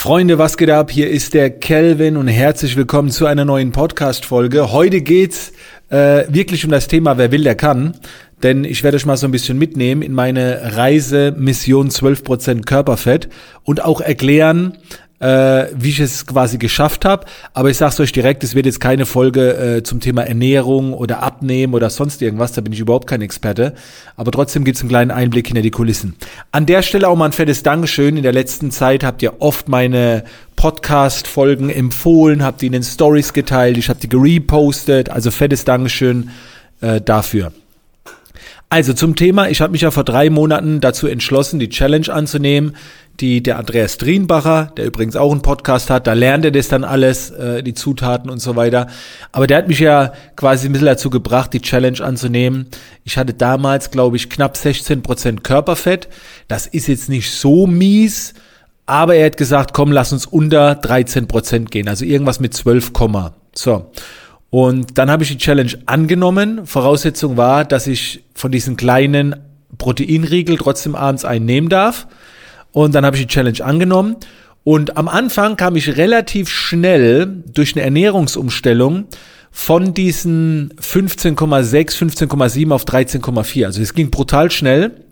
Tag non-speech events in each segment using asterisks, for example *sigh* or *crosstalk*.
Freunde, was geht ab? Hier ist der Kelvin und herzlich willkommen zu einer neuen Podcast-Folge. Heute geht's äh, wirklich um das Thema Wer will, der kann. Denn ich werde euch mal so ein bisschen mitnehmen in meine Reise Mission 12% Körperfett und auch erklären, äh, wie ich es quasi geschafft habe. Aber ich sage es euch direkt, es wird jetzt keine Folge äh, zum Thema Ernährung oder Abnehmen oder sonst irgendwas. Da bin ich überhaupt kein Experte. Aber trotzdem gibt es einen kleinen Einblick hinter die Kulissen. An der Stelle auch mal ein fettes Dankeschön. In der letzten Zeit habt ihr oft meine Podcast-Folgen empfohlen, habt die in den Stories geteilt, ich habe die gerepostet. Also fettes Dankeschön äh, dafür. Also zum Thema, ich habe mich ja vor drei Monaten dazu entschlossen, die Challenge anzunehmen, die der Andreas Drienbacher, der übrigens auch einen Podcast hat, da lernt er das dann alles, äh, die Zutaten und so weiter. Aber der hat mich ja quasi ein bisschen dazu gebracht, die Challenge anzunehmen. Ich hatte damals, glaube ich, knapp 16 Prozent Körperfett. Das ist jetzt nicht so mies, aber er hat gesagt, komm, lass uns unter 13 Prozent gehen, also irgendwas mit 12, so. Und dann habe ich die Challenge angenommen. Voraussetzung war, dass ich von diesen kleinen Proteinriegel trotzdem abends einen nehmen darf. Und dann habe ich die Challenge angenommen. Und am Anfang kam ich relativ schnell durch eine Ernährungsumstellung von diesen 15,6, 15,7 auf 13,4. Also es ging brutal schnell.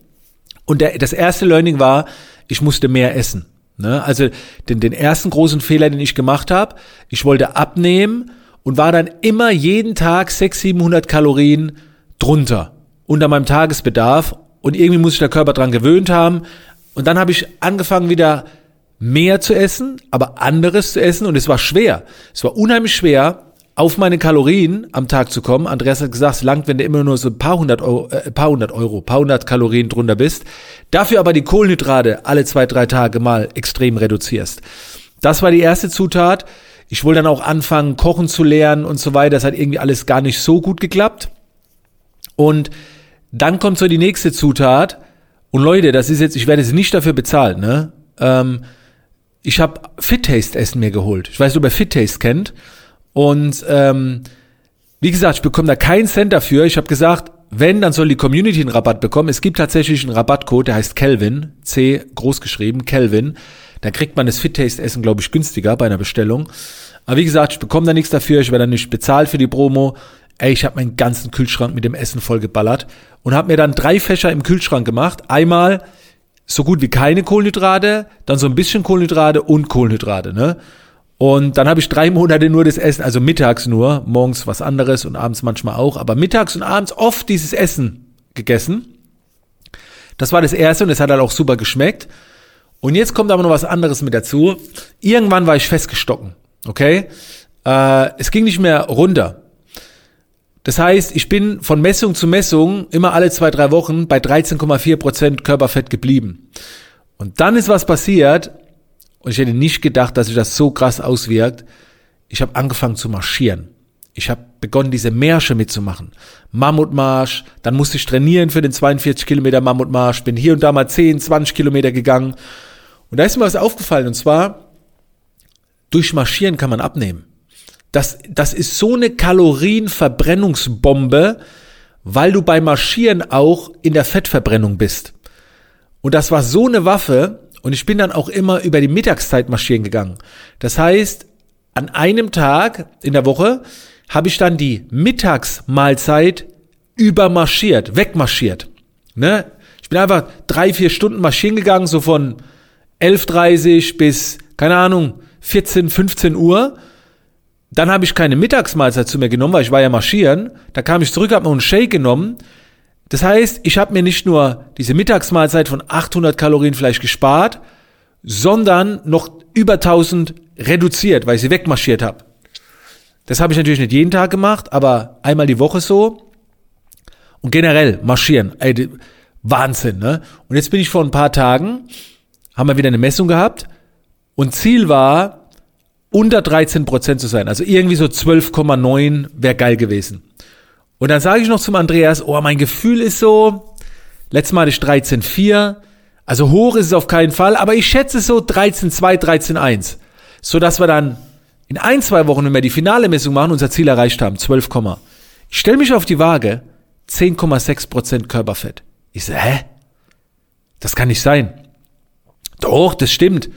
Und der, das erste Learning war, ich musste mehr essen. Ne? Also den, den ersten großen Fehler, den ich gemacht habe, ich wollte abnehmen und war dann immer jeden Tag 600, 700 Kalorien drunter unter meinem Tagesbedarf und irgendwie muss sich der Körper dran gewöhnt haben und dann habe ich angefangen wieder mehr zu essen, aber anderes zu essen und es war schwer. Es war unheimlich schwer, auf meine Kalorien am Tag zu kommen. Andreas hat gesagt, es langt, wenn du immer nur so ein paar hundert Euro, äh, paar hundert Euro, paar hundert Kalorien drunter bist. Dafür aber die Kohlenhydrate alle zwei, drei Tage mal extrem reduzierst. Das war die erste Zutat. Ich wollte dann auch anfangen, kochen zu lernen und so weiter. Das hat irgendwie alles gar nicht so gut geklappt. Und dann kommt so die nächste Zutat. Und Leute, das ist jetzt, ich werde sie nicht dafür bezahlt, ne? Ähm, ich habe Fit Taste Essen mir geholt. Ich weiß nicht, ob ihr Fit Taste kennt. Und ähm, wie gesagt, ich bekomme da keinen Cent dafür. Ich habe gesagt, wenn, dann soll die Community einen Rabatt bekommen. Es gibt tatsächlich einen Rabattcode, der heißt Kelvin, C groß geschrieben, Kelvin. Da kriegt man das Fit Taste Essen, glaube ich, günstiger bei einer Bestellung. Aber wie gesagt, ich bekomme da nichts dafür, ich werde dann nicht bezahlt für die Promo. Ey, ich habe meinen ganzen Kühlschrank mit dem Essen vollgeballert und habe mir dann drei Fächer im Kühlschrank gemacht. Einmal so gut wie keine Kohlenhydrate, dann so ein bisschen Kohlenhydrate und Kohlenhydrate, ne? Und dann habe ich drei Monate nur das Essen, also mittags nur, morgens was anderes und abends manchmal auch, aber mittags und abends oft dieses Essen gegessen. Das war das erste und es hat halt auch super geschmeckt. Und jetzt kommt aber noch was anderes mit dazu. Irgendwann war ich festgestocken. Okay? Äh, es ging nicht mehr runter. Das heißt, ich bin von Messung zu Messung immer alle zwei, drei Wochen bei 13,4 Prozent Körperfett geblieben. Und dann ist was passiert, und ich hätte nicht gedacht, dass sich das so krass auswirkt. Ich habe angefangen zu marschieren. Ich habe begonnen, diese Märsche mitzumachen. Mammutmarsch, dann musste ich trainieren für den 42 Kilometer Mammutmarsch, bin hier und da mal 10, 20 Kilometer gegangen und da ist mir was aufgefallen, und zwar, durch Marschieren kann man abnehmen. Das, das ist so eine Kalorienverbrennungsbombe, weil du beim Marschieren auch in der Fettverbrennung bist. Und das war so eine Waffe, und ich bin dann auch immer über die Mittagszeit marschieren gegangen. Das heißt, an einem Tag in der Woche habe ich dann die Mittagsmahlzeit übermarschiert, wegmarschiert. Ne? Ich bin einfach drei, vier Stunden marschieren gegangen, so von 11.30 bis, keine Ahnung, 14, 15 Uhr. Dann habe ich keine Mittagsmahlzeit zu mir genommen, weil ich war ja marschieren. Da kam ich zurück, habe noch einen Shake genommen. Das heißt, ich habe mir nicht nur diese Mittagsmahlzeit von 800 Kalorien vielleicht gespart, sondern noch über 1000 reduziert, weil ich sie wegmarschiert habe. Das habe ich natürlich nicht jeden Tag gemacht, aber einmal die Woche so. Und generell marschieren. Ey, Wahnsinn, ne? Und jetzt bin ich vor ein paar Tagen haben wir wieder eine Messung gehabt und Ziel war, unter 13 Prozent zu sein. Also irgendwie so 12,9 wäre geil gewesen. Und dann sage ich noch zum Andreas, oh, mein Gefühl ist so, letztes Mal hatte ich 13,4, also hoch ist es auf keinen Fall, aber ich schätze so 13,2, 13,1. So dass wir dann in ein, zwei Wochen, wenn wir die finale Messung machen, unser Ziel erreicht haben, 12, ich stelle mich auf die Waage, 10,6 Prozent Körperfett. Ich so, hä? Das kann nicht sein. Doch, das stimmt.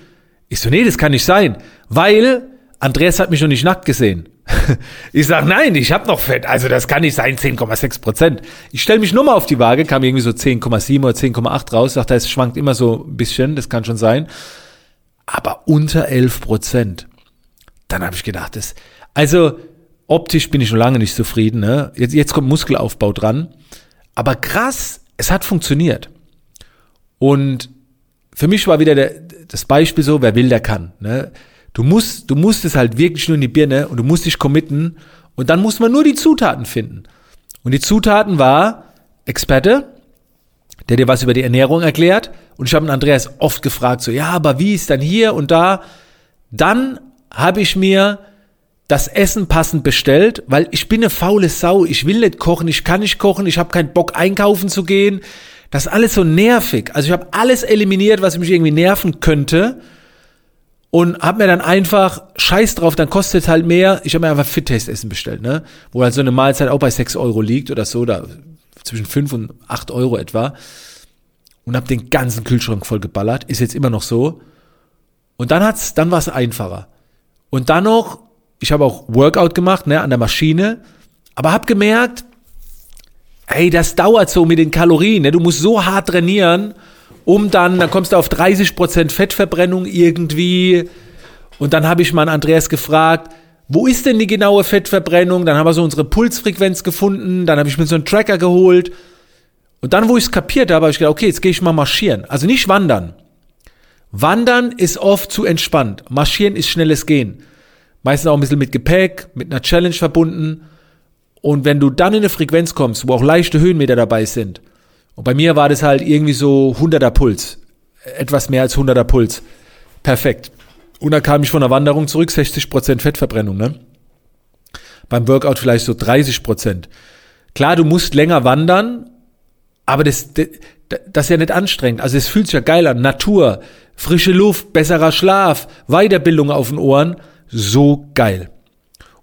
Ich so, nee, das kann nicht sein, weil Andreas hat mich noch nicht nackt gesehen. *laughs* Ich sag, nein, ich habe noch Fett, also das kann nicht sein, 10,6 Prozent. Ich stelle mich nur mal auf die Waage, kam irgendwie so 10,7 oder 10,8 raus, sagt, es schwankt immer so ein bisschen, das kann schon sein. Aber unter 11 Prozent. Dann habe ich gedacht, das, also optisch bin ich schon lange nicht zufrieden. Ne? Jetzt, jetzt kommt Muskelaufbau dran. Aber krass, es hat funktioniert. Und für mich war wieder der, das Beispiel so, wer will, der kann. Ne? Du musst, du musst es halt wirklich nur in die Birne und du musst dich committen und dann muss man nur die Zutaten finden. Und die Zutaten war Experte, der dir was über die Ernährung erklärt. Und ich habe Andreas oft gefragt, so, ja, aber wie ist dann hier und da? Dann habe ich mir das Essen passend bestellt, weil ich bin eine faule Sau. Ich will nicht kochen, ich kann nicht kochen, ich habe keinen Bock einkaufen zu gehen. Das ist alles so nervig. Also ich habe alles eliminiert, was mich irgendwie nerven könnte und hab mir dann einfach Scheiß drauf, dann kostet halt mehr. Ich habe mir einfach Fit Taste Essen bestellt, ne? Wo halt so eine Mahlzeit auch bei 6 Euro liegt oder so, da zwischen 5 und 8 Euro etwa. Und hab den ganzen Kühlschrank voll geballert. Ist jetzt immer noch so. Und dann hat's, dann war es einfacher. Und dann noch, ich habe auch Workout gemacht, ne, an der Maschine, aber hab gemerkt, ey, das dauert so mit den Kalorien, ne? Du musst so hart trainieren um dann, dann kommst du auf 30% Fettverbrennung irgendwie. Und dann habe ich mal Andreas gefragt, wo ist denn die genaue Fettverbrennung? Dann haben wir so unsere Pulsfrequenz gefunden, dann habe ich mir so einen Tracker geholt. Und dann, wo ich es kapiert habe, habe ich gedacht, okay, jetzt gehe ich mal marschieren. Also nicht wandern. Wandern ist oft zu entspannt. Marschieren ist schnelles Gehen. Meistens auch ein bisschen mit Gepäck, mit einer Challenge verbunden. Und wenn du dann in eine Frequenz kommst, wo auch leichte Höhenmeter dabei sind, und bei mir war das halt irgendwie so 100er Puls. Etwas mehr als 100er Puls. Perfekt. Und dann kam ich von der Wanderung zurück, 60% Fettverbrennung, ne? Beim Workout vielleicht so 30%. Klar, du musst länger wandern, aber das, das, das ist ja nicht anstrengend. Also es fühlt sich ja geil an. Natur, frische Luft, besserer Schlaf, Weiterbildung auf den Ohren. So geil.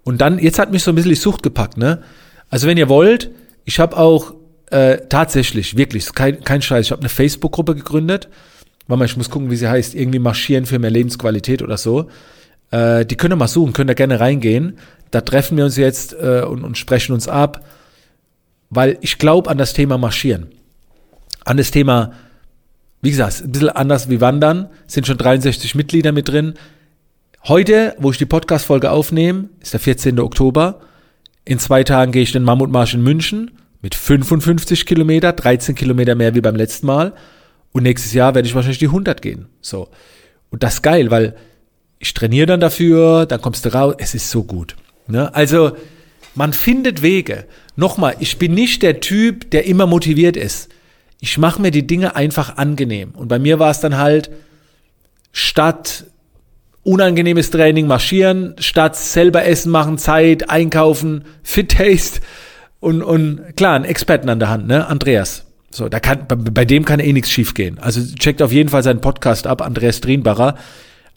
Und dann, jetzt hat mich so ein bisschen die Sucht gepackt, ne? Also wenn ihr wollt, ich habe auch äh, tatsächlich, wirklich, kein, kein Scheiß. Ich habe eine Facebook-Gruppe gegründet. Warte mal, ich muss gucken, wie sie heißt. Irgendwie marschieren für mehr Lebensqualität oder so. Äh, die können mal suchen, können da gerne reingehen. Da treffen wir uns jetzt äh, und, und sprechen uns ab, weil ich glaube an das Thema Marschieren. An das Thema, wie gesagt, ein bisschen anders wie Wandern, sind schon 63 Mitglieder mit drin. Heute, wo ich die Podcast-Folge aufnehme, ist der 14. Oktober. In zwei Tagen gehe ich den Mammutmarsch in München mit 55 Kilometer, 13 Kilometer mehr wie beim letzten Mal. Und nächstes Jahr werde ich wahrscheinlich die 100 gehen. So. Und das ist geil, weil ich trainiere dann dafür, dann kommst du raus. Es ist so gut. Ne? Also, man findet Wege. Nochmal, ich bin nicht der Typ, der immer motiviert ist. Ich mache mir die Dinge einfach angenehm. Und bei mir war es dann halt statt unangenehmes Training marschieren, statt selber Essen machen, Zeit, einkaufen, Fit Taste und, und klar, einen Experten an der Hand, ne? Andreas. So, da kann, bei, bei dem kann eh nichts schiefgehen. Also checkt auf jeden Fall seinen Podcast ab, Andreas Drienbacher.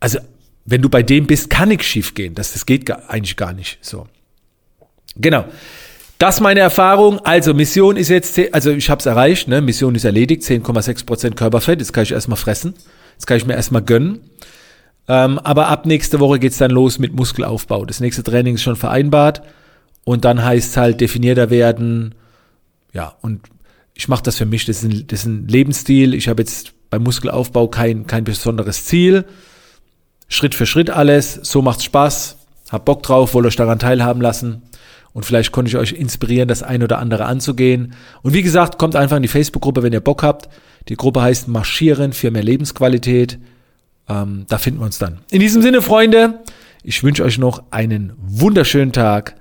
Also, wenn du bei dem bist, kann nichts schiefgehen. Das, das geht gar, eigentlich gar nicht. So. Genau. Das meine Erfahrung. Also Mission ist jetzt, also ich habe es erreicht, ne? Mission ist erledigt, 10,6% Körperfett. Jetzt kann ich erstmal fressen. Jetzt kann ich mir erstmal gönnen. Ähm, aber ab nächste Woche geht's dann los mit Muskelaufbau. Das nächste Training ist schon vereinbart. Und dann heißt es halt definierter werden. Ja, und ich mache das für mich, das ist, ein, das ist ein Lebensstil. Ich habe jetzt beim Muskelaufbau kein, kein besonderes Ziel. Schritt für Schritt alles, so macht's Spaß, hab Bock drauf, wollt euch daran teilhaben lassen. Und vielleicht konnte ich euch inspirieren, das ein oder andere anzugehen. Und wie gesagt, kommt einfach in die Facebook-Gruppe, wenn ihr Bock habt. Die Gruppe heißt Marschieren für mehr Lebensqualität. Ähm, da finden wir uns dann. In diesem Sinne, Freunde, ich wünsche euch noch einen wunderschönen Tag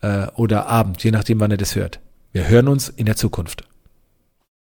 äh, oder Abend, je nachdem, wann ihr das hört. Wir hören uns in der Zukunft.